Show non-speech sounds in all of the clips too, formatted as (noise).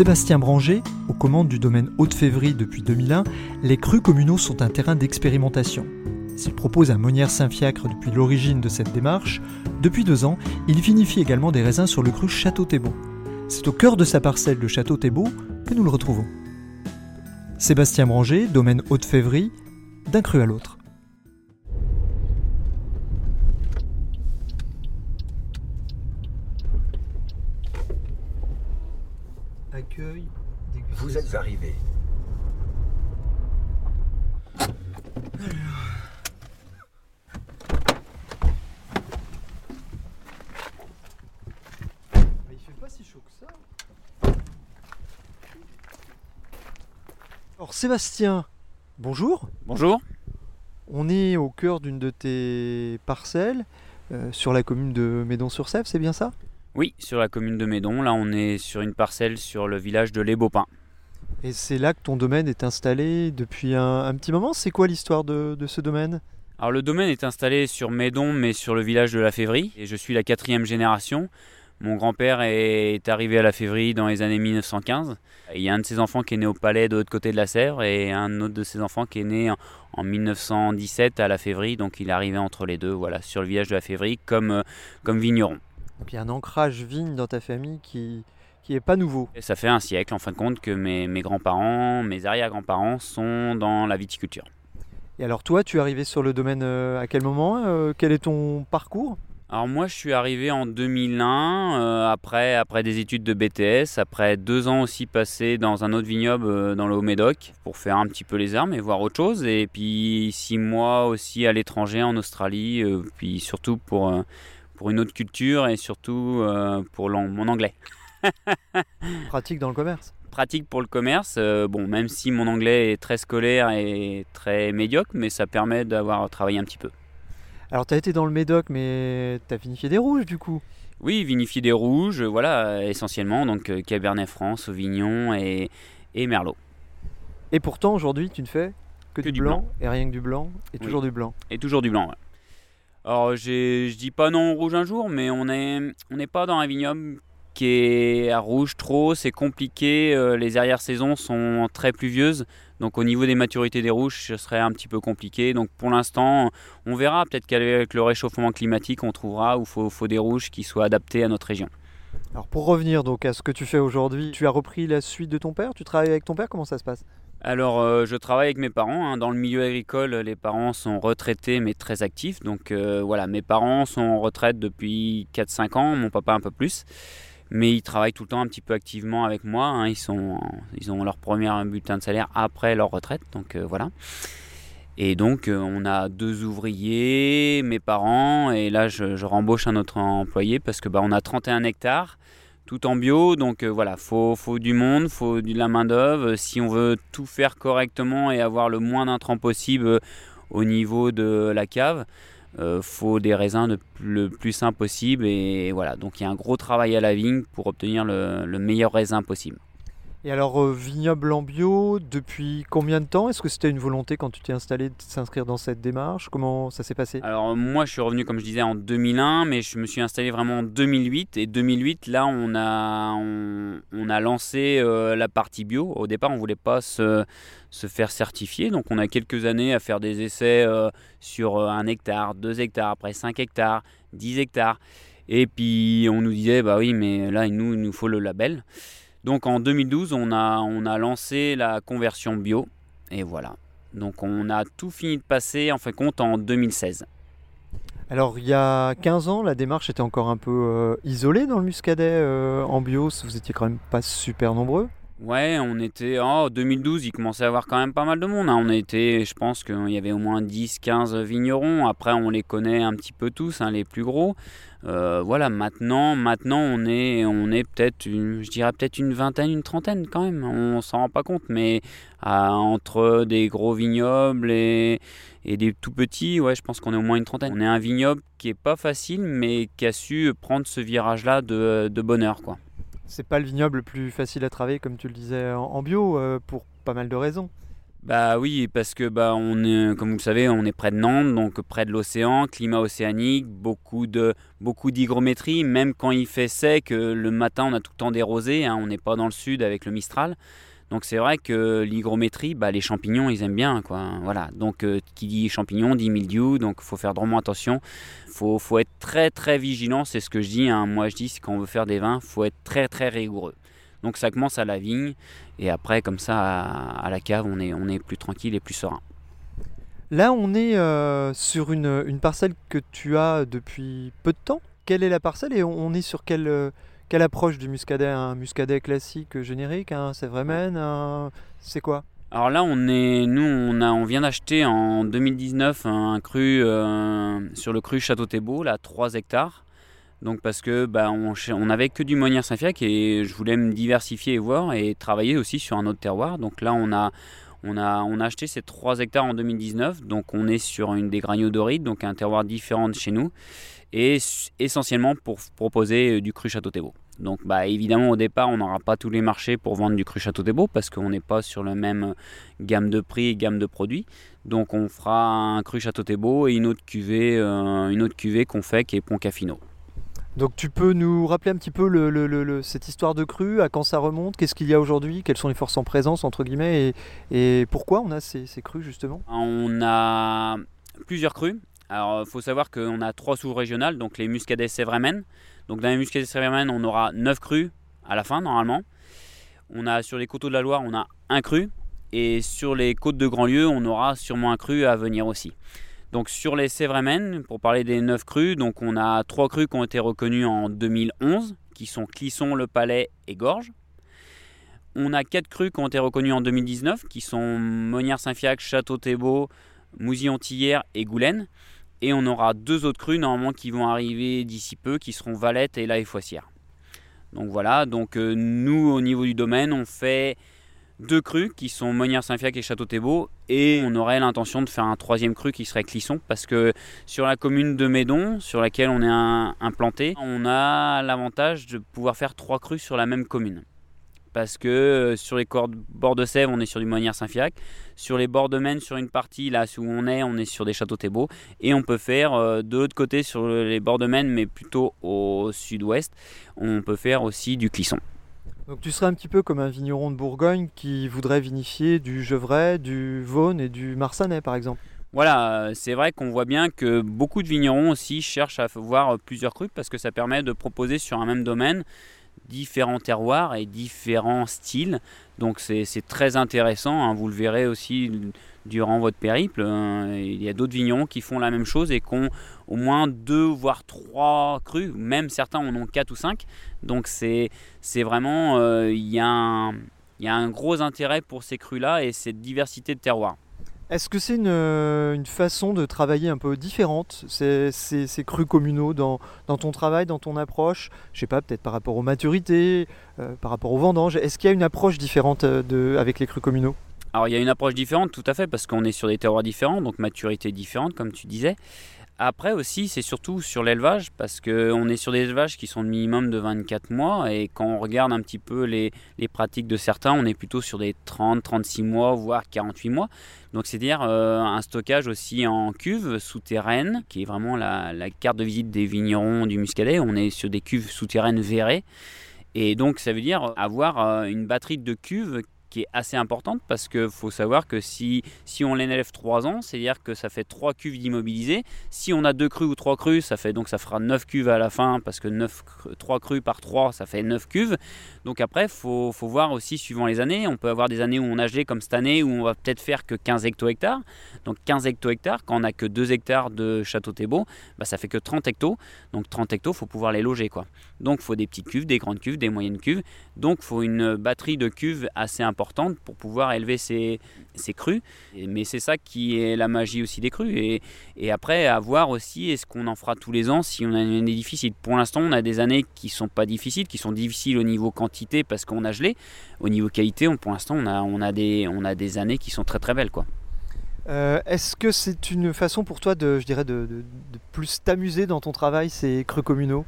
Sébastien Branger, aux commandes du domaine Haute-Févrie depuis 2001, les crus communaux sont un terrain d'expérimentation. S'il propose un Monnière Saint-Fiacre depuis l'origine de cette démarche, depuis deux ans, il vinifie également des raisins sur le cru Château Thébault. C'est au cœur de sa parcelle de Château Thébault que nous le retrouvons. Sébastien Branger, domaine Haute-Févrie, d'un cru à l'autre. Accueil, Vous êtes arrivé. Il fait pas si chaud que ça. Alors Sébastien, bonjour. Bonjour. On est au cœur d'une de tes parcelles euh, sur la commune de Médon-sur-Sèvre, c'est bien ça? Oui, sur la commune de Médon. Là, on est sur une parcelle sur le village de Les Baupins. Et c'est là que ton domaine est installé depuis un, un petit moment. C'est quoi l'histoire de, de ce domaine? Alors, le domaine est installé sur Médon, mais sur le village de la Févrie. Et je suis la quatrième génération. Mon grand-père est arrivé à la Févrie dans les années 1915. Il y a un de ses enfants qui est né au palais de l'autre côté de la Sèvre et un autre de ses enfants qui est né en, en 1917 à la Févrie. Donc il est arrivé entre les deux, voilà, sur le village de la Févrie comme, euh, comme vigneron. Donc il y a un ancrage vigne dans ta famille qui qui est pas nouveau. Et ça fait un siècle, en fin de compte, que mes, mes grands-parents, mes arrière-grands-parents sont dans la viticulture. Et alors toi, tu es arrivé sur le domaine euh, à quel moment Euh, Quel est ton parcours? Alors moi je suis arrivé en 2001 euh, après, après des études de BTS, après deux ans aussi passés dans un autre vignoble euh, dans le Haut-Médoc pour faire un petit peu les armes et voir autre chose et puis six mois aussi à l'étranger en Australie puis surtout pour, pour une autre culture et surtout euh, pour mon anglais. (laughs) Pratique dans le commerce. Pratique pour le commerce, euh, bon même si mon anglais est très scolaire et très médiocre mais ça permet d'avoir travaillé un petit peu. Alors tu as été dans le Médoc, mais tu as vinifié des rouges du coup. Oui, vinifier des rouges, voilà, essentiellement, donc euh, Cabernet Franc, Sauvignon et, et Merlot. Et pourtant aujourd'hui, tu ne fais que, Que du, du blanc, blanc. et rien que du blanc et Oui. toujours du blanc. Et toujours du blanc, ouais. Alors, je dis pas non au rouge un jour, mais on n'est on pas dans un vignoble qui est à rouge trop, c'est compliqué, euh, les arrière-saisons sont très pluvieuses, donc au niveau des maturités des rouges, ce serait un petit peu compliqué. Donc pour l'instant, on verra, peut-être qu'avec le réchauffement climatique, on trouvera où il faut, faut des rouges qui soient adaptés à notre région. Alors pour revenir donc à ce que tu fais aujourd'hui, tu as repris la suite de ton père? Tu travailles avec ton père? Comment ça se passe? Alors, euh, je travaille avec mes parents. hein. Dans le milieu agricole, les parents sont retraités mais très actifs. Donc euh, voilà, mes parents sont en retraite depuis 4-5 ans, mon papa un peu plus. Mais ils travaillent tout le temps un petit peu activement avec moi. hein. Ils, sont, ils ont leur premier bulletin de salaire après leur retraite. Donc euh, voilà. Et donc, on a deux ouvriers, mes parents, et là, je, je rembauche un autre employé parce que bah, on a 31 hectares tout en bio. Donc euh, voilà, faut, du monde, faut de la main d'œuvre. Si on veut tout faire correctement et avoir le moins d'intrants possible euh, au niveau de la cave, euh, faut des raisins le plus sain possible. Et voilà, donc il y a un gros travail à la vigne pour obtenir le meilleur raisin possible. Et alors euh, vignoble en bio, depuis combien de temps? Est-ce que c'était une volonté quand tu t'es installé de s'inscrire dans cette démarche? Comment ça s'est passé? Alors moi je suis revenu comme je disais en 2001 mais je me suis installé vraiment en 2008 et 2008 là on a, on, a lancé euh, la partie bio. Au départ on voulait pas se, se faire certifier. Donc on a quelques années à faire des essais euh, sur euh, un hectare, deux hectares, après 5 hectares, 10 hectares. Et puis on nous disait bah oui mais là nous, il nous faut le label. Donc en 2012 on a, lancé la conversion bio et voilà. Donc on a tout fini de passer en fin de compte en 2016. Alors il y a 15 ans, la démarche était encore un peu euh, isolée dans le muscadet euh, en bio, vous étiez quand même pas super nombreux. Ouais, on était en 2012, il commençait à avoir quand même pas mal de monde. hein. On était, je pense qu'il y avait au moins 10-15 vignerons. Après, on les connaît un petit peu tous, hein, les plus gros. Euh, voilà, maintenant, maintenant, on est, on est peut-être, je dirais peut-être une vingtaine, une trentaine quand même. On s'en rend pas compte, mais entre des gros vignobles et, et des tout petits, ouais, je pense qu'on est au moins une trentaine. On est un vignoble qui est pas facile, mais qui a su prendre ce virage-là de, de bonheur, quoi. C'est pas le vignoble le plus facile à travailler, comme tu le disais, en, bio, euh, pour pas mal de raisons. Bah oui, parce que bah on comme vous le savez, on est près de Nantes, donc près de l'océan, climat océanique, beaucoup de beaucoup d'hygrométrie. Même quand il fait sec, euh, le matin, on a tout le temps des hein, on n'est pas dans le sud avec le Mistral. Donc c'est vrai que l'hygrométrie, bah, les champignons, ils aiment bien. Quoi. Voilà. Donc euh, qui dit champignons dit mildiou, donc il faut faire drôlement attention. faut, faut être très très vigilant, c'est ce que je dis. hein. Moi je dis, quand on veut faire des vins, faut être très très rigoureux. Donc ça commence à la vigne, et après comme ça à, la cave, on est, plus tranquille et plus serein. Là, on est euh, sur une, parcelle que tu as depuis peu de temps. Quelle est la parcelle et on, on est sur quelle, euh, quelle approche du muscadet Un muscadet classique générique Un Sévremen un... C'est quoi? Alors là, on est, nous, on, a, on vient d'acheter en 2019 un cru euh, sur le cru Château Thébault, là, 3 hectares. Donc parce que bah, on, avait que du Monnier Saint-Fiac et je voulais me diversifier et voir et travailler aussi sur un autre terroir. Donc là, on a, on a, on a acheté ces 3 hectares en 2019. Donc on est sur une des graniodorites, donc un terroir différent de chez nous. Et essentiellement pour proposer euh, du cru Château Thébault. Donc bah, évidemment au départ on n'aura pas tous les marchés pour vendre du cru Château Thébault parce qu'on n'est pas sur le même gamme de prix et gamme de produits. Donc on fera un cru Château Thébault et une autre cuvée, euh, une autre cuvée qu'on fait qui est Poncafino. Donc tu peux nous rappeler un petit peu le- le- le- le- cette histoire de crue, à quand ça remonte, qu'est-ce qu'il y a aujourd'hui, quelles sont les forces en présence entre guillemets et, et pourquoi on a ces, ces crues justement? On a plusieurs crus. Alors il faut savoir qu'on a trois sous-régionales, donc les Muscadet Sévremen. Donc dans les Muscadet Sévremen on aura 9 crus à la fin normalement. On a sur les coteaux de la Loire on a un cru et sur les côtes de Grandlieu on aura sûrement un cru à venir aussi. Donc sur les Sévremen, pour parler des 9 crus, donc on a trois crus qui ont été reconnus en 2011, qui sont Clisson, Le Palais et Gorge. On a quatre crus qui ont été reconnus en 2019, qui sont Monière Saint-Fiac, Château Thébault, Mousillon-Tillère et Goulaine. Et on aura deux autres crus normalement qui vont arriver d'ici peu, qui seront Valette et La Foissière. Donc voilà, donc euh, nous au niveau du domaine, on fait deux crus qui sont Monière Saint-Fiac et Château Thébault et on aurait l'intention de faire un troisième cru qui serait Clisson parce que sur la commune de Médon sur laquelle on est implanté on a l'avantage de pouvoir faire trois crus sur la même commune parce que euh, sur les cordes- bords de Sèvres on est sur du Monière Saint-Fiac. Sur les bords de Maine sur une partie là où on est on est sur des Châteaux Thébault et on peut faire euh, de l'autre côté sur les bords de Maine mais plutôt au sud-ouest on peut faire aussi du Clisson. Donc tu serais un petit peu comme un vigneron de Bourgogne qui voudrait vinifier du Gevrey, du Vaune et du Marsanais par exemple. Voilà, euh, c'est vrai qu'on voit bien que beaucoup de vignerons aussi cherchent à voir plusieurs crus parce que ça permet de proposer sur un même domaine différents terroirs et différents styles. Donc c'est très intéressant, hein, vous le verrez aussi durant votre périple. hein. Il y a d'autres vignerons qui font la même chose et qui ont au moins deux voire trois crus, même certains en ont quatre ou cinq. Donc c'est vraiment, euh, il y, a un- gros intérêt pour ces crus-là et cette diversité de terroirs. Est-ce que c'est une, euh, une façon de travailler un peu différente, ces, ces- crus communaux dans, dans ton travail, dans ton approche? Je sais pas, peut-être par rapport aux maturités, euh, par rapport aux vendanges. Est-ce qu'il y a une approche différente euh, avec les crus communaux? Alors il y a une approche différente tout à fait parce qu'on est sur des terroirs différents, donc maturité différente comme tu disais. Après aussi c'est surtout sur l'élevage parce qu'on est sur des élevages qui sont de minimum de 24 mois et quand on regarde un petit peu les, pratiques de certains on est plutôt sur des 30, 36 mois voire 48 mois. Donc c'est-à-dire euh, un stockage aussi en cuve souterraine qui est vraiment la, la carte de visite des vignerons du Muscadet. On est sur des cuves souterraines verrées et donc ça veut dire avoir euh, une batterie de cuves qui est assez importante parce qu'il faut savoir que si, si on l'élève 3 ans, c'est-à-dire que ça fait 3 cuves d'immobilisés. Si on a 2 crues ou 3 crues, ça fait donc ça fera 9 cuves à la fin parce que 9, 3 crues par 3, ça fait 9 cuves. Donc après, faut, faut, voir aussi suivant les années. On peut avoir des années où on a gelé comme cette année où on va peut-être faire que 15 hecto-hectares. Donc 15 hecto-hectares, quand on n'a que 2 hectares de château Thébault, bah, ça fait que 30 hectos. Donc 30 hectos, faut pouvoir les loger. Quoi. Donc faut des petites cuves, des grandes cuves, des moyennes cuves. Donc faut une batterie de cuves assez importante pour pouvoir élever ces, ces crues. Mais c'est ça qui est la magie aussi des crues. Et, et après, à voir aussi, est-ce qu'on en fera tous les ans si on a une année difficile. Pour l'instant, on a des années qui sont pas difficiles, qui sont difficiles au niveau quantité parce qu'on a gelé. Au niveau qualité, on, pour l'instant, on a, on, a des, on a des années qui sont très très belles. quoi. Euh, Est-ce que c'est une façon pour toi de, je dirais, de, de plus t'amuser dans ton travail, ces creux communaux?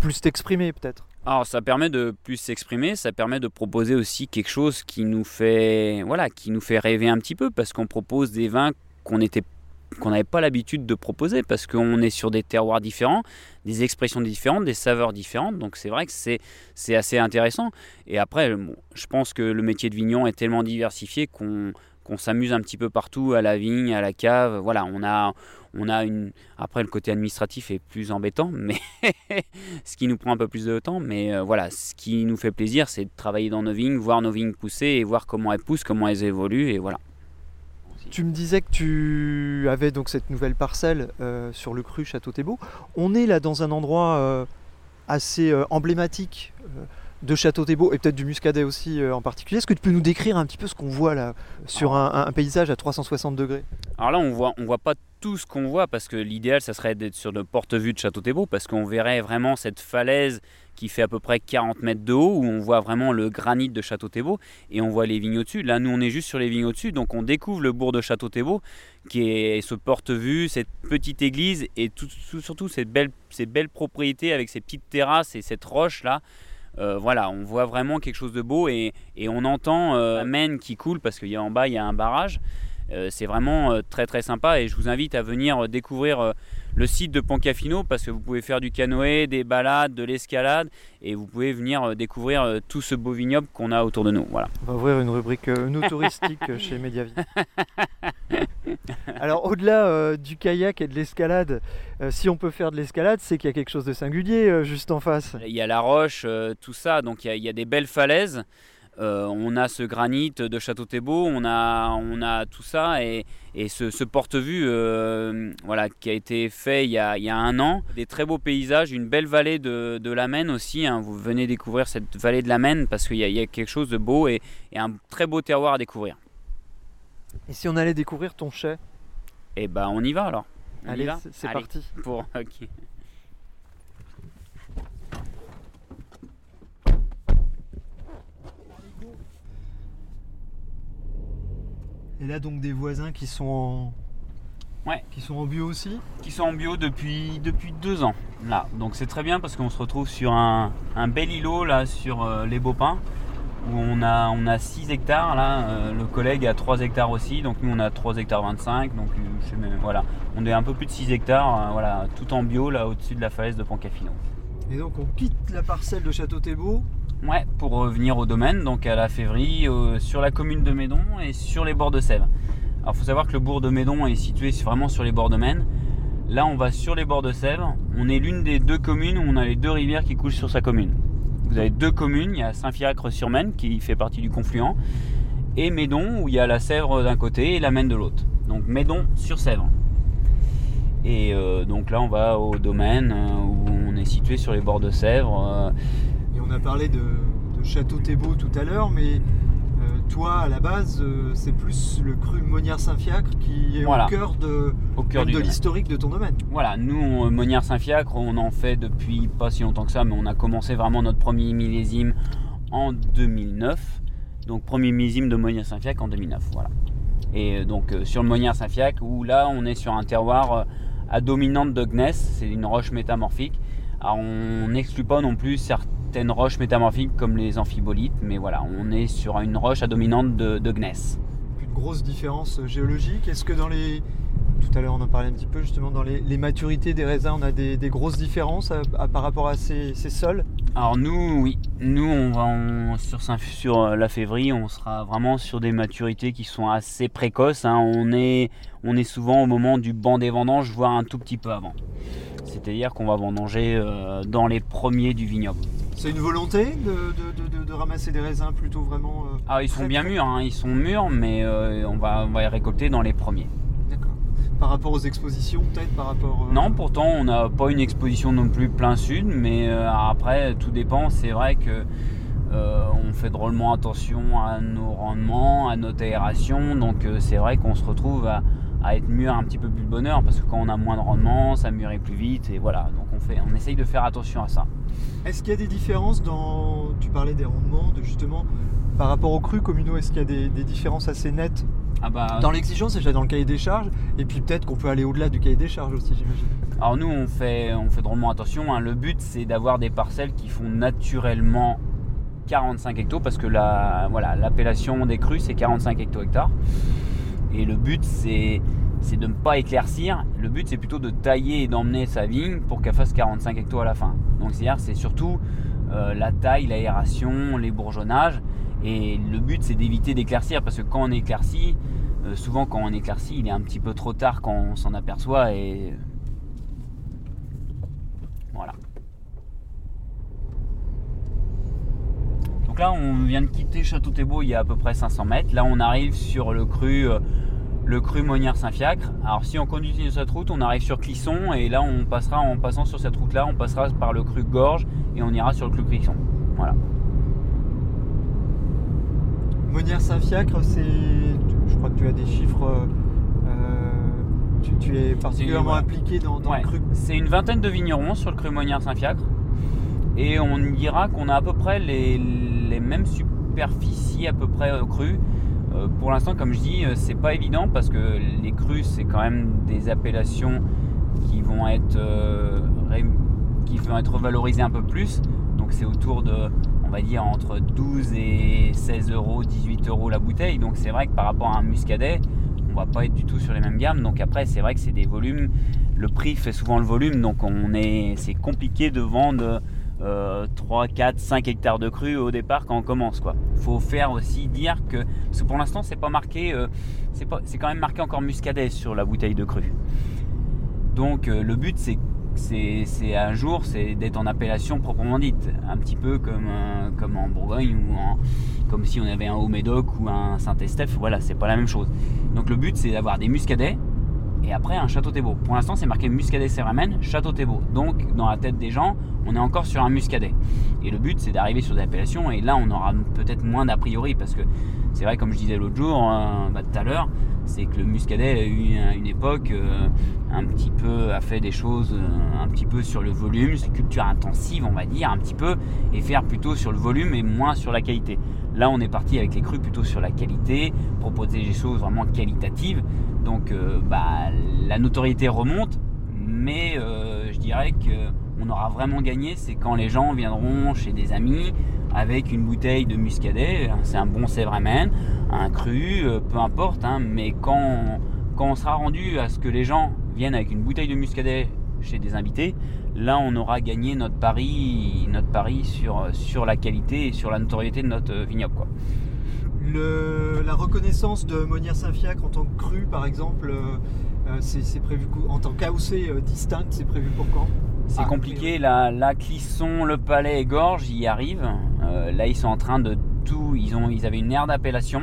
Plus t'exprimer peut-être? Alors ça permet de plus s'exprimer, ça permet de proposer aussi quelque chose qui nous fait voilà, qui nous fait rêver un petit peu parce qu'on propose des vins qu'on était qu'on n'avait pas l'habitude de proposer parce qu'on est sur des terroirs différents, des expressions différentes, des saveurs différentes. Donc c'est vrai que c'est, c'est assez intéressant. Et après, je pense que le métier de vigneron est tellement diversifié qu'on, qu'on s'amuse un petit peu partout, à la vigne, à la cave. Voilà, on a, on a une. Après, le côté administratif est plus embêtant, (laughs) mais ce qui nous prend un peu plus de temps. Mais euh, voilà, ce qui nous fait plaisir, c'est de travailler dans nos vignes, voir nos vignes pousser et voir comment elles poussent, comment elles évoluent. Et voilà. Tu me disais que tu avais donc cette nouvelle parcelle euh, sur le cru Château Thébault. On est là dans un endroit euh, assez emblématique de Château Thébault et peut-être du Muscadet aussi en particulier. Est-ce que tu peux nous décrire un petit peu ce qu'on voit là sur un, un, paysage à 360 degrés? Alors là, on voit, on voit pas tout ce qu'on voit parce que l'idéal, ça serait d'être sur le porte-vue de Château Thébault parce qu'on verrait vraiment cette falaise qui fait à peu près 40 mètres de haut où on voit vraiment le granit de Château Thébault et on voit les vignes au-dessus. Là, nous, on est juste sur les vignes au-dessus, donc on découvre le bourg de Château Thébault qui est ce porte-vue, cette petite église et tout, tout, surtout ces belles, ces belles propriétés avec ces petites terrasses et cette roche là. Euh, voilà, on voit vraiment quelque chose de beau et, et on entend euh, la Maine qui coule parce qu'en bas il y a un barrage. Euh, c'est vraiment très très sympa et je vous invite à venir découvrir le site de Poncafino parce que vous pouvez faire du canoë, des balades, de l'escalade et vous pouvez venir découvrir tout ce beau vignoble qu'on a autour de nous. Voilà. On va ouvrir une rubrique euh, nous touristique chez Mediavi. (laughs) (laughs) Alors au-delà euh, du kayak et de l'escalade, euh, si on peut faire de l'escalade, c'est qu'il y a quelque chose de singulier euh, juste en face. Il y a la roche, tout ça, donc il y, a, des belles falaises. On a ce granit de Château Thébault, on a, on a tout ça et, ce, porte-vue voilà, qui a été fait il y a, un an. Des très beaux paysages, une belle vallée de, la Maine aussi. Hein. Vous venez découvrir cette vallée de la Maine parce qu'il y, a quelque chose de beau et, un très beau terroir à découvrir. Et si on allait découvrir ton chai Eh ben on y va alors. On Allez, c'est Allez, parti. Pour, (laughs) okay. Et là donc des voisins qui sont en, Ouais. Qui sont en bio aussi Qui sont en bio depuis, depuis deux ans. Là. Donc c'est très bien parce qu'on se retrouve sur un, un bel îlot là sur euh, les Beaupins où on a, on a 6 hectares là. Euh, le collègue a 3 hectares aussi. Donc nous on a 3 hectares 25. Donc je sais même, voilà. On est un peu plus de 6 hectares, euh, voilà, tout en bio là au-dessus de la falaise de Poncafino. Et donc on quitte la parcelle de Château Thébault Ouais, pour revenir au domaine, donc à la février, euh, sur la commune de Médon et sur les bords de Sèvres. Alors il faut savoir que le bourg de Médon est situé vraiment sur les bords de Maine. Là on va sur les bords de Sèvres. On est l'une des deux communes où on a les deux rivières qui coulent sur sa commune. Vous avez deux communes, il y a Saint-Fiacre-sur-Maine qui fait partie du confluent et Médon où il y a la Sèvre d'un côté et la Maine de l'autre. Donc Médon sur Sèvres. Et euh, donc là on va au domaine euh, où on est situé sur les bords de Sèvres. Euh, Et on a parlé de, de Château Thébault tout à l'heure, mais toi, à la base, euh, c'est plus le cru Monnière-Saint-Fiacre qui est Voilà. au cœur de, au cœur de l'historique de ton domaine. Voilà, nous, on- Monnière Saint-Fiacre, on en fait depuis pas si longtemps que ça, mais on a commencé vraiment notre premier millésime en 2009. Donc, premier millésime de Monnière Saint-Fiacre en 2009. Voilà. Et euh, donc, euh, sur le Monnière Saint-Fiacre, où là, on est sur un terroir euh, à dominante de gneiss, c'est une roche métamorphique. Alors, on n'exclut pas non plus certaines roches métamorphiques comme les amphibolites, mais voilà, on est sur une roche à dominante de, de gneiss. Une grosse différence géologique. Est-ce que dans les. Tout à l'heure, on en parlait un petit peu justement dans les, les maturités des raisins. On a des, des grosses différences à- à- par rapport à ces, ces sols? Alors nous, oui, nous on va on- sur, sur euh, la février, on sera vraiment sur des maturités qui sont assez précoces. hein. On, est, on est souvent au moment du banc des vendanges, voire un tout petit peu avant. C'est-à-dire qu'on va vendanger euh, dans les premiers du vignoble. C'est une volonté de, de- de- de- de ramasser des raisins plutôt vraiment. euh, Ah, ils sont Très, bien très- mûrs, hein, ils sont mûrs, mais euh, on, va, on va les récolter dans les premiers. D'accord. Par rapport aux expositions, peut-être par rapport. euh, Non, pourtant on n'a pas une exposition non plus plein sud, mais après tout dépend. C'est vrai que on fait drôlement attention à nos rendements, à notre aération, donc c'est vrai qu'on se retrouve à, à être mûr un petit peu plus de bonheur parce que quand on a moins de rendement, ça mûrit plus vite et voilà. Donc fait, on essaye de faire attention à ça. Est-ce qu'il y a des différences dans. Tu parlais des rendements, de justement. Par rapport aux crus communaux, est-ce qu'il y a des, des différences assez nettes Ah bah, Dans l'exigence, déjà dans le cahier des charges, et puis peut-être qu'on peut aller au-delà du cahier des charges aussi, j'imagine. Alors nous on fait, on fait drôlement attention. hein. Le but c'est d'avoir des parcelles qui font naturellement 45 hectos parce que la, voilà, l'appellation des crues c'est 45 hecto-hectares. Et le but c'est, c'est de ne pas éclaircir. Le but c'est plutôt de tailler et d'emmener sa vigne pour qu'elle fasse 45 hectos à la fin. Donc c'est-à-dire c'est surtout euh, la taille, l'aération, les bourgeonnages. Et le but c'est d'éviter d'éclaircir parce que quand on éclaircit, euh, souvent quand on éclaircit il est un petit peu trop tard quand on s'en aperçoit et voilà. Donc là, on vient de quitter Château Thébault il y a à peu près 500 mètres. Là, on arrive sur le cru, euh, le cru Monnière-Saint-Fiacre. Alors, si on continue cette route, on arrive sur Clisson et là, on passera en passant sur cette route-là, on passera par le cru Gorge et on ira sur le cru Clisson. Voilà. Monière Saint-Fiacre, c'est. Je crois que tu as des chiffres. euh, tu, tu es particulièrement impliqué dans, dans Ouais. le cru. C'est une vingtaine de vignerons sur le cru Monnière-Saint-Fiacre. Et on dira qu'on a à peu près les, les mêmes superficies à peu près au cru. Euh, pour l'instant, comme je dis, euh, c'est pas évident parce que les crus, c'est quand même des appellations qui vont être, euh, qui vont être valorisées un peu plus. Donc c'est autour de, on va dire, entre 12 et 16 euros, 18 euros la bouteille. Donc c'est vrai que par rapport à un muscadet, on va pas être du tout sur les mêmes gammes. Donc après, c'est vrai que c'est des volumes. Le prix fait souvent le volume, donc on est, c'est compliqué de vendre euh, 3, 4, 5 hectares de cru au départ quand on commence. Quoi. Faut faire aussi dire que, parce que pour l'instant, c'est pas marqué, euh, c'est pas, quand même marqué encore muscadet sur la bouteille de cru. Donc euh, le but, c'est c'est un jour, c'est d'être en appellation proprement dite, un petit peu comme, euh, comme en Bourgogne ou en, comme si on avait un Haut-Médoc ou un Saint-Estèphe. Voilà, c'est pas la même chose. Donc le but, c'est d'avoir des muscadets et après un château Thébault. Pour l'instant, c'est marqué muscadet Céramène, château Thébault. Donc dans la tête des gens, on est encore sur un muscadet. Et le but, c'est d'arriver sur des appellations et là, on aura peut-être moins d'a priori parce que c'est vrai, comme je disais l'autre jour, euh, tout à l'heure, c'est que le muscadet a eu un- une époque euh, un petit peu, a fait des choses euh, un petit peu sur le volume, c'est culture intensive, on va dire, un petit peu, et faire plutôt sur le volume et moins sur la qualité. Là, on est parti avec les crus plutôt sur la qualité, proposer des choses vraiment qualitatives. Donc, euh, bah, la notoriété remonte, mais euh, je dirais que on aura vraiment gagné, c'est quand les gens viendront chez des amis avec une bouteille de muscadet, c'est un bon Sévramen, un cru, euh, peu importe, hein, mais quand, quand on sera rendu à ce que les gens viennent avec une bouteille de muscadet chez des invités, là on aura gagné notre pari, notre pari sur, sur la qualité et sur la notoriété de notre vignoble. Quoi. Le- la reconnaissance de Monière Saint-Fiacre en tant que cru, par exemple, euh, euh, c'est prévu en tant qu'AOC euh, distincte, c'est prévu pour quand? C'est Ah, compliqué, la, la Clisson, le Palais et Gorge y arrivent. Euh, là, ils sont en train de tout. Ils, ont, ils avaient une aire d'appellation.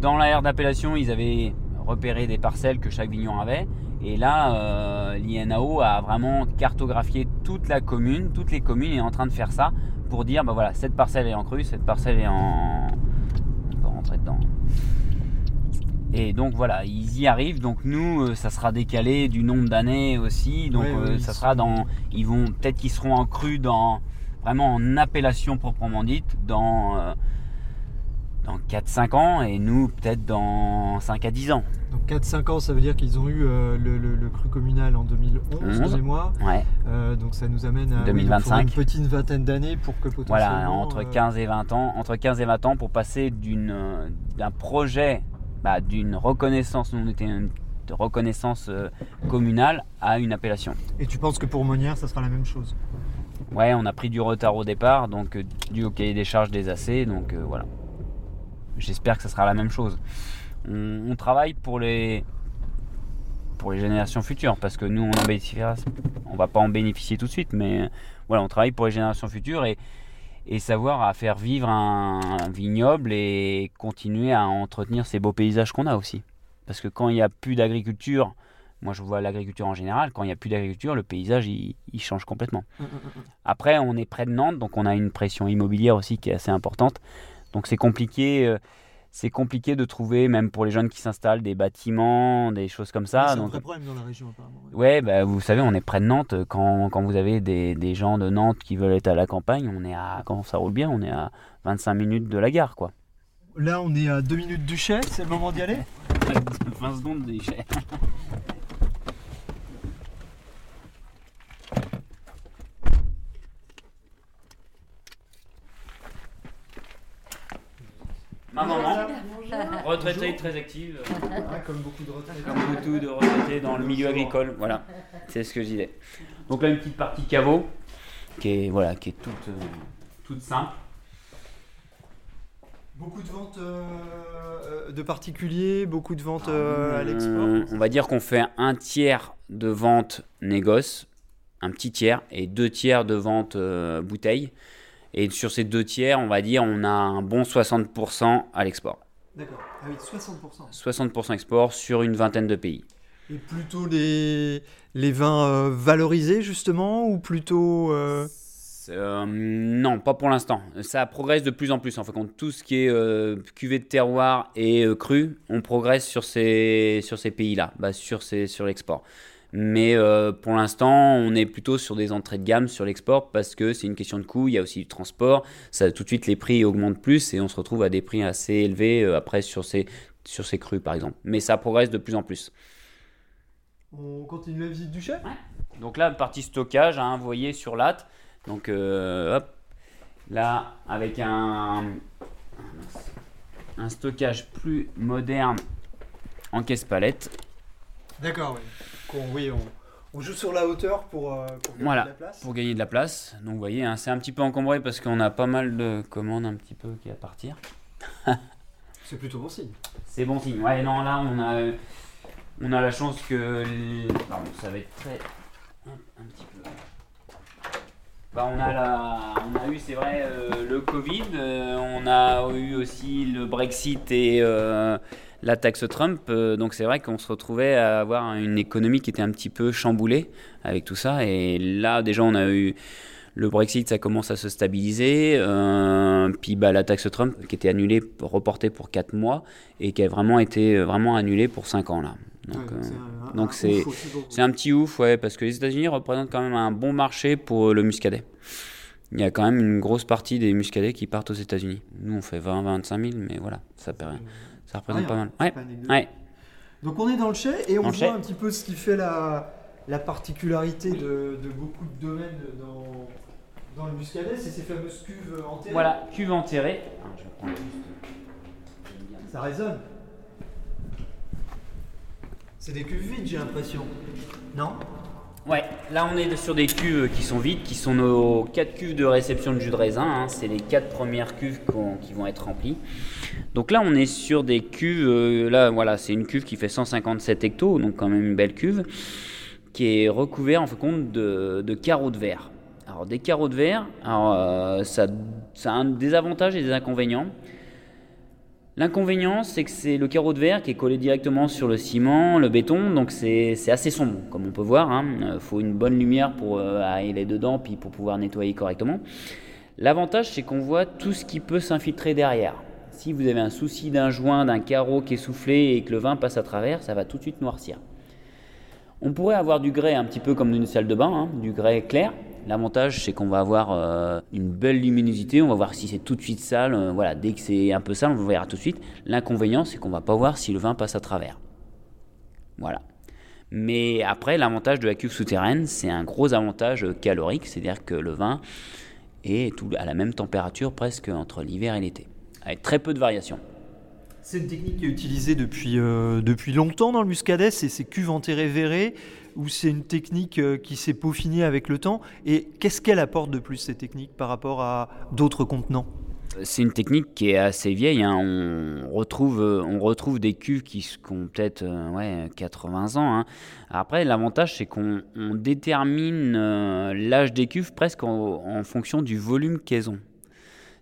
Dans la aire d'appellation, ils avaient repéré des parcelles que chaque vignon avait. Et là, l'INAO a vraiment cartographié toute la commune, toutes les communes est en train de faire ça pour dire bah voilà, cette parcelle est en crue, cette parcelle est en. Rentrer dedans. Et donc voilà, ils y arrivent. Donc nous, euh, ça sera décalé du nombre d'années aussi. Donc euh, ça sera dans. Ils vont peut-être qu'ils seront en cru dans vraiment en appellation proprement dite dans euh, dans 4-5 ans et nous peut-être dans 5 à 10 ans. Donc 4-5 ans, ça veut dire qu'ils ont eu euh, le, le- le cru communal en 2011 11. de mémoire. Ouais. Euh, donc ça nous amène à oui, donc 2025. faudra une petite vingtaine d'années pour que potentiellement... Voilà, entre euh, 15 et 20 ans, entre 15 et 20 ans pour passer d'une euh, d'un projet, bah, d'une reconnaissance. Nous on était une de reconnaissance euh, communale à une appellation. Et tu penses que pour Monnière, ça sera la même chose? Ouais, on a pris du retard au départ, donc euh, dû au cahier des charges des AC, donc euh, voilà. J'espère que ça sera la même chose. On, on travaille pour les pour les générations futures, parce que nous on en bénéficiera, on va pas en bénéficier tout de suite, mais voilà, on travaille pour les générations futures et et savoir à faire vivre un, un vignoble et continuer à entretenir ces beaux paysages qu'on a aussi. Parce que quand il n'y a plus d'agriculture, moi je vois l'agriculture en général, quand il n'y a plus d'agriculture, le paysage il, il change complètement. Après, on est près de Nantes, donc on a une pression immobilière aussi qui est assez importante. Donc c'est compliqué, euh, c'est compliqué de trouver, même pour les jeunes qui s'installent, des bâtiments, des choses comme ça. c'est un vrai problème dans la région, apparemment. Ouais, bah, vous savez, on est près de Nantes. Quand, quand vous avez des, des gens de Nantes qui veulent être à la campagne, on est à, quand ça roule bien, on est à 25 minutes de la gare, quoi. Là, on est à 2 minutes du chai, c'est le moment d'y aller? (laughs) 20 secondes des (laughs) Ma maman, retraitée très active, Ah, Comme beaucoup de retraités. comme beaucoup de retraités dans le milieu agricole. Voilà, c'est ce que je disais. Donc là, une petite partie caveau, qui est, voilà, qui est toute, euh, toute simple. Beaucoup de ventes euh, de particuliers, beaucoup de ventes euh, à l'export. On, va dire qu'on fait un tiers de vente négoce, un petit tiers, et deux tiers de vente euh, bouteille. Et sur ces deux tiers, on va dire, on a un bon 60% à l'export. D'accord. Ah oui, 60%. 60% export sur une vingtaine de pays. Et plutôt les, les vins euh, valorisés, justement, ou plutôt. euh, Euh, non, pas pour l'instant. Ça progresse de plus en plus. En fait, compte tout ce qui est euh, cuvée de terroir et euh, cru, on progresse sur ces, sur ces pays-là, bah, sur, ces, sur l'export. Mais euh, pour l'instant, on est plutôt sur des entrées de gamme sur l'export parce que c'est une question de coût. Il y a aussi du transport. Ça, tout de suite, les prix augmentent plus et on se retrouve à des prix assez élevés euh, après sur ces, sur ces crus, par exemple. Mais ça progresse de plus en plus. On continue la visite du chai Donc là, partie stockage, hein, vous voyez sur latte. Donc euh, hop, là avec un, un stockage plus moderne en caisse palette. D'accord, oui. Qu'on- oui, on, on joue sur la hauteur pour, euh, pour gagner Voilà. de la place. pour gagner de la place. Donc vous voyez, hein, c'est un petit peu encombré parce qu'on a pas mal de commandes un petit peu qui à partir. C'est plutôt bon signe. C'est bon signe. Ouais, non, là on a, on a la chance que. les- Pardon, ça va être très. Un, un petit peu. Bah, on, a la, on a eu, c'est vrai, euh, le Covid, euh, on a eu aussi le Brexit et euh, la taxe Trump. euh, donc c'est vrai qu'on se retrouvait à avoir une économie qui était un petit peu chamboulée avec tout ça. Et là, déjà, on a eu. Le Brexit, ça commence à se stabiliser. euh, puis bah, la taxe Trump qui était annulée, reportée pour 4 mois et qui a vraiment été euh, vraiment annulée pour 5 ans là. Donc, Ouais, euh, c'est un- petit ouf, ouais, parce que les États-Unis représentent quand même un bon marché pour le muscadet. Il y a quand même une grosse partie des muscadets qui partent aux États-Unis. Nous, on fait 20-25 000, mais voilà, ça, peut- ça représente Rien, pas mal. Ouais, ouais. Donc on est dans le chai et on Dans voit un petit peu ce qui fait la, la particularité de, de beaucoup de domaines dans, dans le muscadet, c'est ces fameuses cuves enterrées. Voilà, cuve enterrée. Ah, je vais prendre juste- Ça résonne. C'est des cuves vides, j'ai l'impression. Non? Ouais, là on est sur des cuves qui sont vides, qui sont nos 4 cuves de réception de jus de raisin. hein. C'est les 4 premières cuves qui vont être remplies. Donc là on est sur des cuves, euh, là voilà, c'est une cuve qui fait 157 hectos, donc quand même une belle cuve, qui est recouverte en de compte de, carreaux de verre. Alors des carreaux de verre, euh, ça, ça a un- des avantages et des inconvénients. L'inconvénient, c'est que c'est le carreau de verre qui est collé directement sur le ciment, le béton, donc c'est assez sombre, comme on peut voir. Il faut une bonne lumière pour euh, aller dedans, puis pour pouvoir nettoyer correctement. L'avantage, c'est qu'on voit tout ce qui peut s'infiltrer derrière. Si vous avez un souci d'un joint, d'un carreau qui est soufflé et que le vin passe à travers, ça va tout de suite noircir. On pourrait avoir du grès un petit peu comme dans une salle de bain, hein, du grès clair. L'avantage, c'est qu'on va avoir euh, une belle luminosité. On va voir si c'est tout de suite sale. euh, voilà, dès que c'est un peu sale, on va voir tout de suite. L'inconvénient, c'est qu'on va pas voir si le vin passe à travers. Voilà. Mais après, l'avantage de la cuve souterraine, c'est un gros avantage calorique, c'est-à-dire que le vin est tout à la même température presque entre l'hiver et l'été, avec très peu de variations. C'est une technique qui est utilisée depuis, euh, depuis longtemps dans le muscadet, c'est ces cuves enterrées verrées, ou c'est une technique euh, qui s'est peaufinée avec le temps Et qu'est-ce qu'elle apporte de plus, ces techniques, par rapport à d'autres contenants? C'est une technique qui est assez vieille. hein. On, retrouve, euh, on retrouve des cuves qui ont peut-être euh, ouais, 80 ans. hein. Après, l'avantage, c'est qu'on on détermine euh, l'âge des cuves presque en fonction du volume qu'elles ont.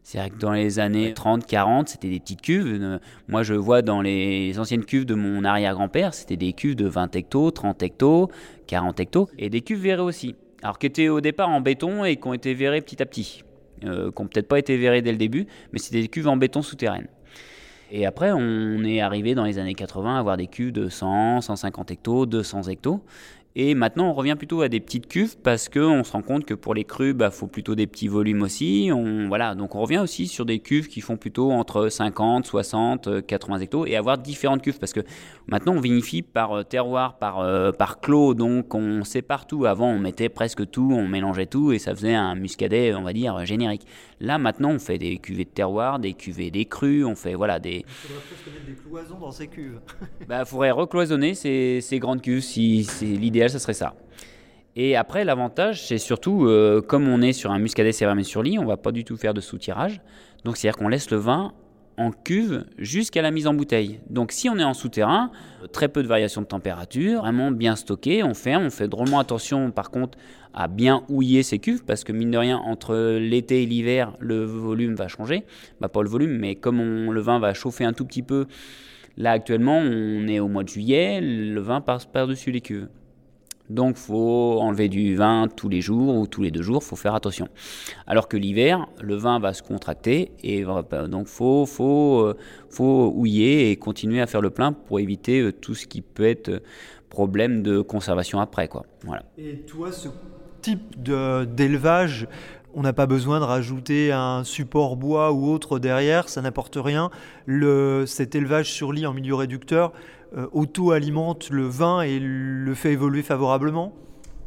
C'est-à-dire que dans les années 30, 40, c'était des petites cuves. Euh, Moi, je vois dans les anciennes cuves de mon arrière-grand-père, c'était des cuves de 20 hectos, 30 hectos, 40 hectos, et des cuves verrées aussi. Alors, qui étaient au départ en béton et qui ont été verrées petit à petit euh, qui n'ont peut-être pas été verrées dès le début, mais c'est des cuves en béton souterraine. Et après, on est arrivé dans les années 80 à avoir des cuves de 100, 150 hectos, 200 hectos. Et maintenant, on revient plutôt à des petites cuves parce qu'on se rend compte que pour les crues, il faut plutôt des petits volumes aussi. On, voilà, donc on revient aussi sur des cuves qui font plutôt entre 50, 60, euh, 80 hectos et avoir différentes cuves parce que maintenant on vinifie par euh, terroir, par, euh, par clos, donc on sépare tout. Avant, on mettait presque tout, on mélangeait tout et ça faisait un muscadet, on va dire, générique. Là, maintenant, on fait des cuvées de terroir, des cuvées des crues, on fait voilà des, Il faudrait presque mettre des cloisons dans ces cuves. bah, faudrait recloisonner ces, ces grandes cuves. Si, c'est l'idéal, ça serait ça. Et après, l'avantage, c'est surtout, euh, comme on est sur un muscadet céramé sur lit, on va pas du tout faire de sous-tirage. Donc, c'est-à-dire qu'on laisse le vin en cuve jusqu'à la mise en bouteille. Donc, si on est en souterrain, très peu de variation de température, vraiment bien stocké, on ferme, on fait drôlement attention, par contre, à bien houiller ces cuves, parce que mine de rien, entre l'été et l'hiver, le volume va changer. Bah, pas le volume, mais comme le vin va chauffer un tout petit peu, Là, actuellement, on est au mois de juillet, le vin passe par-dessus les cuves. Donc, faut enlever du vin tous les jours ou tous les deux jours, faut faire attention. Alors que l'hiver, le vin va se contracter et donc faut faut euh, faut houiller et continuer à faire le plein pour éviter euh, tout ce qui peut être euh, problème de conservation après quoi. Voilà. Et toi, ce type d'élevage, on n'a pas besoin de rajouter un support bois ou autre derrière, ça n'apporte rien. Le, cet élevage sur lit en milieu réducteur auto-alimente le vin et le fait évoluer favorablement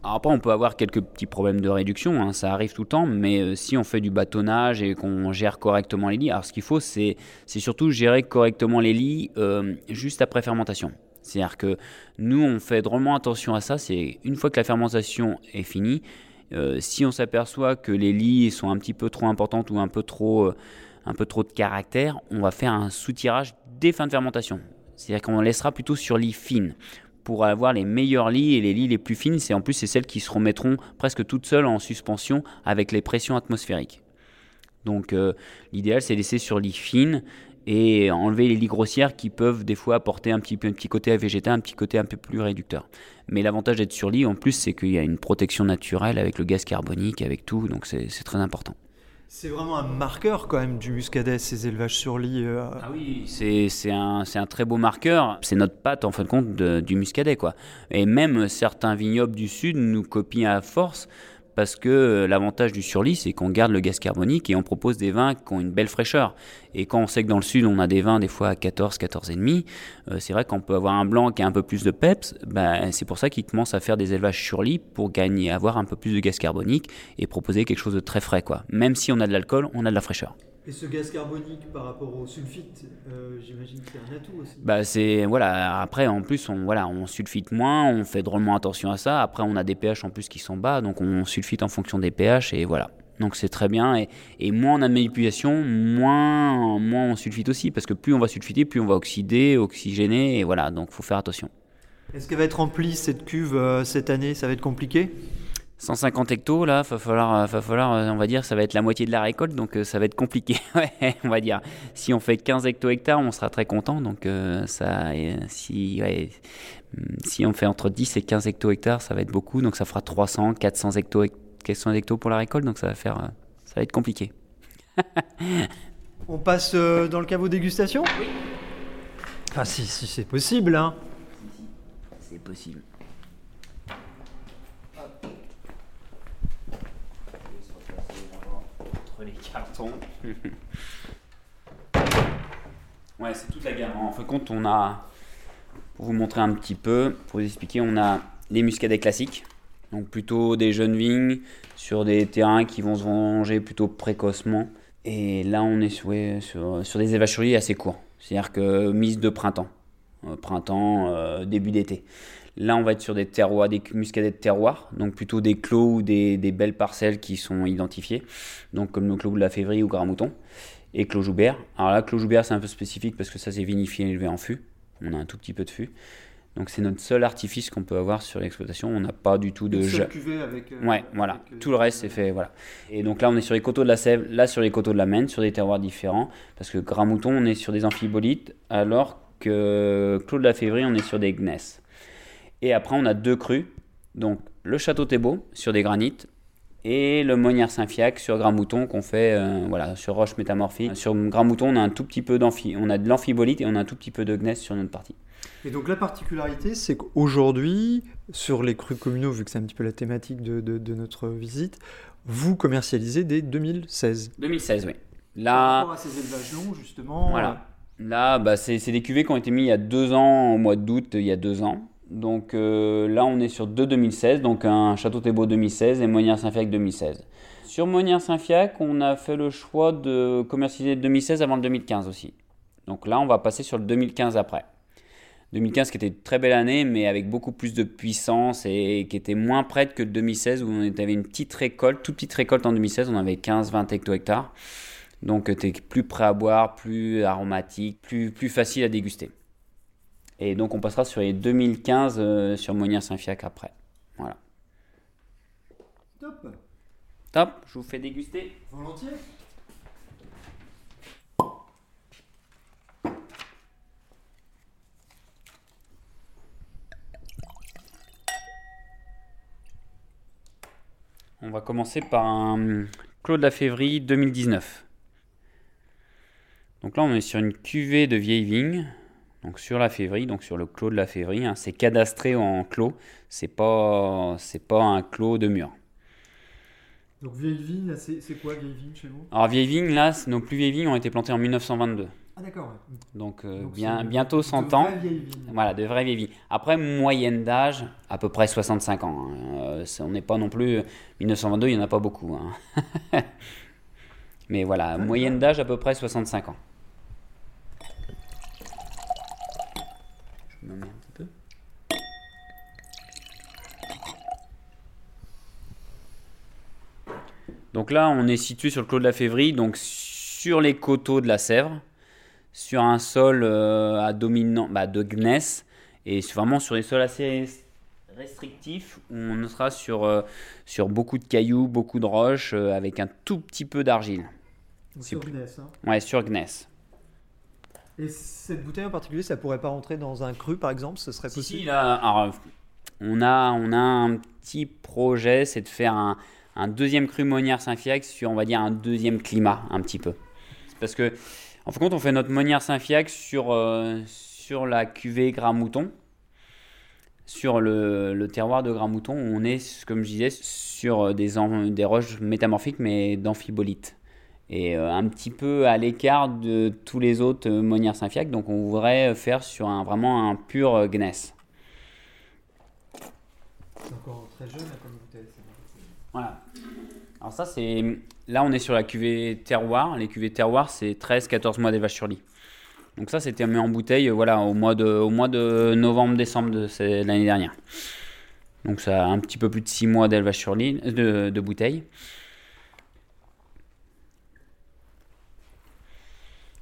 Alors après, on peut avoir quelques petits problèmes de réduction, hein, ça arrive tout le temps, mais euh, si on fait du bâtonnage et qu'on gère correctement les lits, alors ce qu'il faut, c'est surtout gérer correctement les lits euh, juste après fermentation. C'est-à-dire que nous, on fait drôlement attention à ça, c'est une fois que la fermentation est finie, euh, si on s'aperçoit que les lits sont un petit peu trop importantes ou un peu trop, euh, un peu trop de caractère, on va faire un sous-tirage dès fin de fermentation. C'est-à-dire qu'on laissera plutôt sur lit fine pour avoir les meilleurs lits et les lits les plus fines, c'est en plus c'est celles qui se remettront presque toutes seules en suspension avec les pressions atmosphériques. Donc euh, l'idéal c'est laisser sur lit fine et enlever les lits grossières qui peuvent des fois apporter un petit, un petit côté végétal, un petit côté un peu plus réducteur. Mais l'avantage d'être sur lit en plus c'est qu'il y a une protection naturelle avec le gaz carbonique, avec tout, donc c'est très important. C'est vraiment un marqueur quand même du muscadet, ces élevages sur lit. euh, Ah oui, c'est un, un très beau marqueur. C'est notre patte, en fin de compte, du muscadet. Quoi. Et même certains vignobles du Sud nous copient à force parce que euh, l'avantage du surlit, c'est qu'on garde le gaz carbonique et on propose des vins qui ont une belle fraîcheur. Et quand on sait que dans le Sud, on a des vins des fois à 14, 14,5, euh, c'est vrai qu'on peut avoir un blanc qui a un peu plus de peps. Ben, c'est pour ça qu'ils commencent à faire des élevages surlit pour gagner, avoir un peu plus de gaz carbonique et proposer quelque chose de très frais. Quoi. Même si on a de l'alcool, on a de la fraîcheur. Et ce gaz carbonique par rapport au sulfite, euh, j'imagine que c'est un atout aussi. Bah c'est voilà après en plus on voilà on sulfite moins on fait drôlement attention à ça. Après on a des pH en plus qui sont bas donc on sulfite en fonction des pH et voilà. Donc c'est très bien. Et, et moins on a de manipulation moins moins on sulfite aussi parce que plus on va sulfiter plus on va oxyder oxygéner et voilà. Donc faut faire attention. Est-ce qu'elle va être remplie cette cuve euh, cette année? Ça va être compliqué? 150 hectos là va falloir va falloir euh, on va dire ça va être la moitié de la récolte donc euh, ça va être compliqué. (laughs) Ouais on va dire. Si on fait 15 hecto hectares on sera très content donc euh, ça euh, si ouais, hum, si on fait entre 10 et 15 hecto hectares ça va être beaucoup donc ça fera 300 400 hecto 400 hectos pour la récolte donc ça va faire euh, ça va être compliqué. (laughs) On passe euh, dans le caveau dégustation? Oui. Ah si, si c'est possible, hein. c'est possible les cartons (laughs) Ouais, c'est toute la gamme. En fin de compte, on a, pour vous montrer un petit peu, pour vous expliquer, on a les muscadets classiques, donc plutôt des jeunes vignes sur des terrains qui vont se venger plutôt précocement. Et là, on est sur, sur, des évachuries assez courts. C'est-à-dire que mise de printemps, euh, printemps, euh, début d'été. Là, on va être sur des terroirs, des muscadets de terroir, donc plutôt des clos ou des, des belles parcelles qui sont identifiées, donc comme le clos de la février ou Gramouton, et clos Joubert. Alors là, clos Joubert, c'est un peu spécifique parce que ça, c'est vinifié et élevé en fût. On a un tout petit peu de fût. Donc c'est notre seul artifice qu'on peut avoir sur l'exploitation. On n'a pas du tout de cuvée avec. euh, Ouais, voilà. avec, euh, Tout le reste, c'est fait. Voilà. Et donc là, on est sur les coteaux de la Sèvre, là sur les coteaux de la Maine, sur des terroirs différents. Parce que Gramouton, on est sur des amphibolites, alors que Clos de la Février, on est sur des gneiss. Et après, on a deux crus. Donc le Château Thébault sur des granites et le Monière Saint-Fiac sur Gramouton qu'on fait euh, voilà, sur roche métamorphique. Sur Gramouton, on a un tout petit peu d'amphi, on a de l'amphibolite et on a un tout petit peu de gneiss sur notre partie. Et donc la particularité, c'est qu'aujourd'hui, sur les crus communaux, vu que c'est un petit peu la thématique de, de- de notre visite, vous commercialisez dès 2016. 2016, oui. Par Là, rapport à ces élevages longs, justement. Voilà. Là, bah, c'est c'est des cuvées qui ont été mis il y a deux ans, au mois d'août, il y a deux ans. Donc euh, là, on est sur deux 2016, donc un Château Thébault 2016 et Monière Saint-Fiac 2016. Sur Monière Saint-Fiac, on a fait le choix de commercialiser le 2016 avant le 2015 aussi. Donc là, on va passer sur le 2015 après. 2015 qui était une très belle année, mais avec beaucoup plus de puissance et qui était moins prête que le 2016 où on avait une petite récolte, toute petite récolte en 2016, on avait 15-20 hecto-hectares. Donc tu es plus prêt à boire, plus aromatique, plus, plus facile à déguster. Et donc on passera sur les 2015 euh, sur Monière Saint-Fiac après. Voilà. Top. Top, je vous fais déguster. Volontiers. On va commencer par un Claude Lafévry 2019. Donc là, on est sur une cuvée de vieille vigne, donc sur la févrie, donc sur le clos de la févrie. hein. C'est cadastré en clos, c'est pas, c'est pas un clos de mur. Donc vieille vigne, c'est quoi vieille vigne chez vous? Alors vieille vigne, là, nos plus vieilles vignes ont été plantées en 1922, Ah d'accord. ouais. donc, euh, Donc, bien, c'est bientôt de 100 vraies ans. vieilles vignes. Voilà, de vraies vieilles vignes. Après, moyenne d'âge, à peu près 65 ans. hein. Euh, on n'est pas non plus... 1922, il n'y en a pas beaucoup. hein. (laughs) Mais voilà, moyenne d'âge à peu près 65 ans. Un petit peu. Donc là, on est situé sur le clos de la Févrie, donc sur les coteaux de la Sèvre, sur un sol euh, à dominant bah, de gneiss, et vraiment sur des sols assez restrictifs, où on sera sur, euh, sur beaucoup de cailloux, beaucoup de roches, euh, avec un tout petit peu d'argile. Sur plus- Gneiss, hein. Ouais, sur gneiss. Et cette bouteille en particulier, ça pourrait pas rentrer dans un cru par exemple Ce serait Si, possible? si, là, alors, on, a, on a un petit projet, c'est de faire un, un deuxième cru Monière Saint-Fiac sur, on va dire, un deuxième climat, un petit peu. Parce que, en fin de compte, on fait notre Monière Saint-Fiac sur, euh, sur la cuvée Gramouton, sur le, le terroir de Gramouton, où on est, comme je disais, sur des, am- des roches métamorphiques, mais d'amphibolite. Et euh, un petit peu à l'écart de tous les autres euh, Monière Saint-Fiac, donc on voudrait faire sur un, vraiment un pur euh, gneiss. C'est encore très jeune comme bouteille. Voilà. Alors ça c'est là on est sur la cuvée terroir. Les cuvées terroir c'est 13-14 mois d'élevage sur lit. Donc ça c'était mis en bouteille euh, voilà au mois de au mois de novembre décembre de l'année dernière. Donc ça a un petit peu plus de 6 mois d'élevage sur lit euh, de, de bouteille.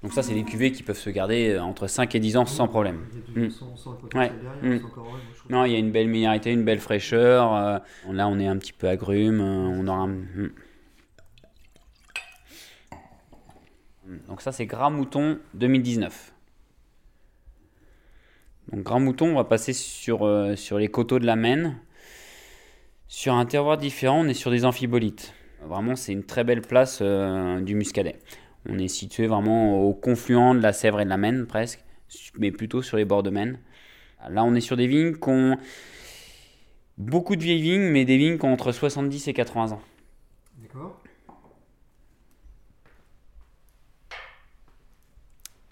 Donc ça c'est des cuvées qui peuvent se garder euh, entre 5 et 10 ans sans problème. Mm. Ouais. Mm. Non, il y a une belle minéralité, une belle fraîcheur. euh, là, on est un petit peu agrume. euh, on aura. un- hmm. Donc ça, c'est Gras Mouton 2019. Donc Gras Mouton, on va passer sur, euh, sur les coteaux de la Maine. Sur un terroir différent, on est sur des amphibolites. Vraiment, c'est une très belle place euh, du Muscadet. On est situé vraiment au confluent de la Sèvre et de la Maine, presque, mais plutôt sur les bords de Maine. Là, on est sur des vignes qui ont beaucoup de vieilles vignes, mais des vignes qui ont entre 70 et 80 ans. D'accord.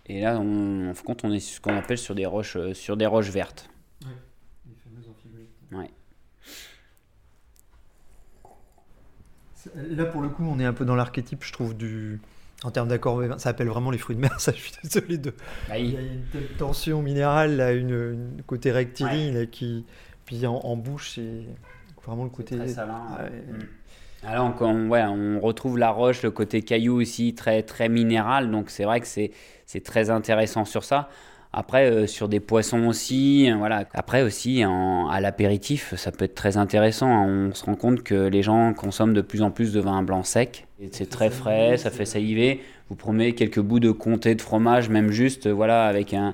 Et là, on, en fin de compte, on est sur ce qu'on appelle sur des roches, euh, sur des roches vertes. Les fameux amphibolites. Ouais. Là, pour le coup, on est un peu dans l'archétype, je trouve, du. En termes d'accord, ça appelle vraiment les fruits de mer, (laughs) ça, je suis désolé de. Bah, Il y a une telle tension minérale, là, une, une côté rectiligne, qui. Puis en, en bouche, c'est vraiment le côté. Très salin. Ouais. Mm. Alors on, on- ouais, on retrouve la roche, le côté caillou aussi très très minéral, donc c'est vrai que c'est très intéressant sur ça. Après euh, sur des poissons aussi, voilà. Après aussi à l'apéritif, ça peut être très intéressant. hein. On se rend compte que les gens consomment de plus en plus de vin blanc sec. C'est très frais, ça fait saliver. Vous prenez quelques bouts de comté de fromage, même juste, voilà, avec un,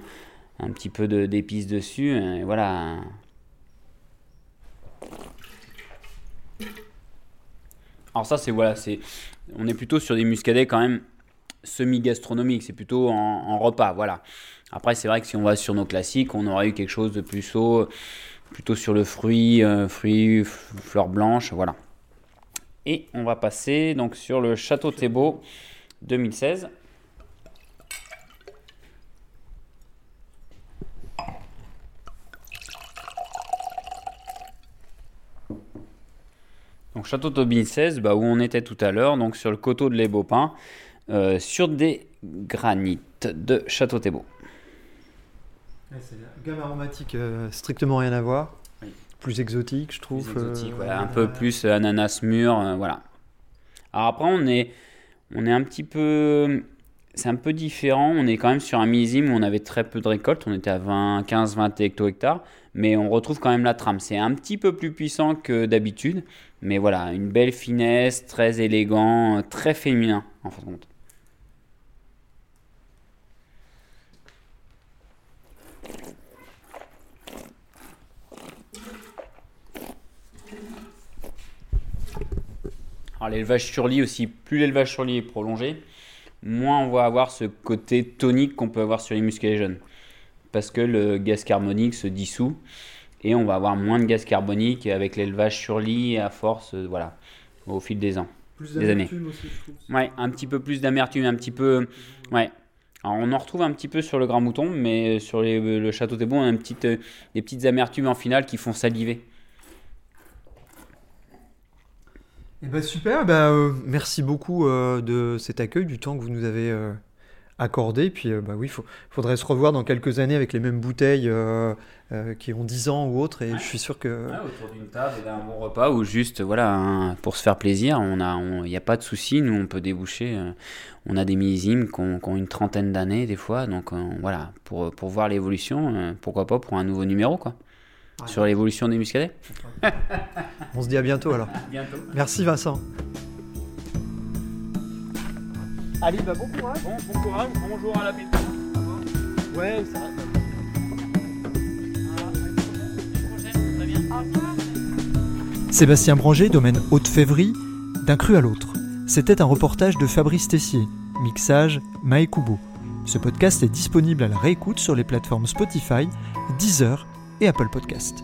un petit peu d'épices dessus, voilà. Alors ça c'est voilà, c'est on est plutôt sur des muscadets quand même semi-gastronomiques, c'est plutôt en repas, voilà. Après c'est vrai que si on va sur nos classiques, on aurait eu quelque chose de plus chaud, plutôt sur le fruit, euh, fruits, f- fleurs blanches, voilà. Et on va passer donc sur le Château Thébault 2016. Donc Château de 2016, bah, où on était tout à l'heure, donc sur le coteau de l'Ébopin, euh, sur des granites de Château Thébault. Ouais, c'est une gamme aromatique euh, strictement rien à voir. Oui. Plus exotique, je trouve. Plus exotique, euh, voilà, un peu plus euh, ananas mûr, voilà. Alors après, on est, on est un petit peu, c'est un peu différent. On est quand même sur un millésime où on avait très peu de récoltes. On était à 20, 15, 20 hecto-hectares, mais on retrouve quand même la trame. C'est un petit peu plus puissant que d'habitude, mais voilà, une belle finesse, très élégant, très féminin en fin de compte. Alors l'élevage sur lit aussi, plus l'élevage sur lit est prolongé, moins on va avoir ce côté tonique qu'on peut avoir sur les musclés jeunes. Parce que le gaz carbonique se dissout et on va avoir moins de gaz carbonique avec l'élevage sur lit à force, euh, voilà, au fil des ans. Plus des années. aussi, je. Ouais, un petit peu plus d'amertume, un petit peu. Ouais. Alors on en retrouve un petit peu sur le grand mouton, mais sur les- le château Thébault, on a euh, des petites amertumes en finale qui font saliver. Eh ben, super, bah, euh, merci beaucoup euh, de cet accueil, du temps que vous nous avez euh, accordé. Puis euh, bah oui, il faudrait se revoir dans quelques années avec les mêmes bouteilles euh, euh, qui ont 10 ans ou autres. Et je suis sûr que. autour d'une table et d'un bon repas ou juste voilà un- pour se faire plaisir on a il n'y a pas de souci nous on peut déboucher euh, on a des millésimes qui ont, qui ont une trentaine d'années des fois donc euh, voilà pour, pour voir l'évolution euh, pourquoi pas pour un nouveau numéro quoi Ouais. sur l'évolution des muscadets On se dit à bientôt alors. bientôt Merci Vincent. Allez, bah bon courage. bon, bon courage bonjour à la Ouais, ça. Sébastien Branger, domaine Haute-Févrie, d'un cru à l'autre. C'était un reportage de Fabrice Tessier, mixage Maekubo. Ce podcast est disponible à la réécoute sur les plateformes Spotify, Deezer et Apple Podcast.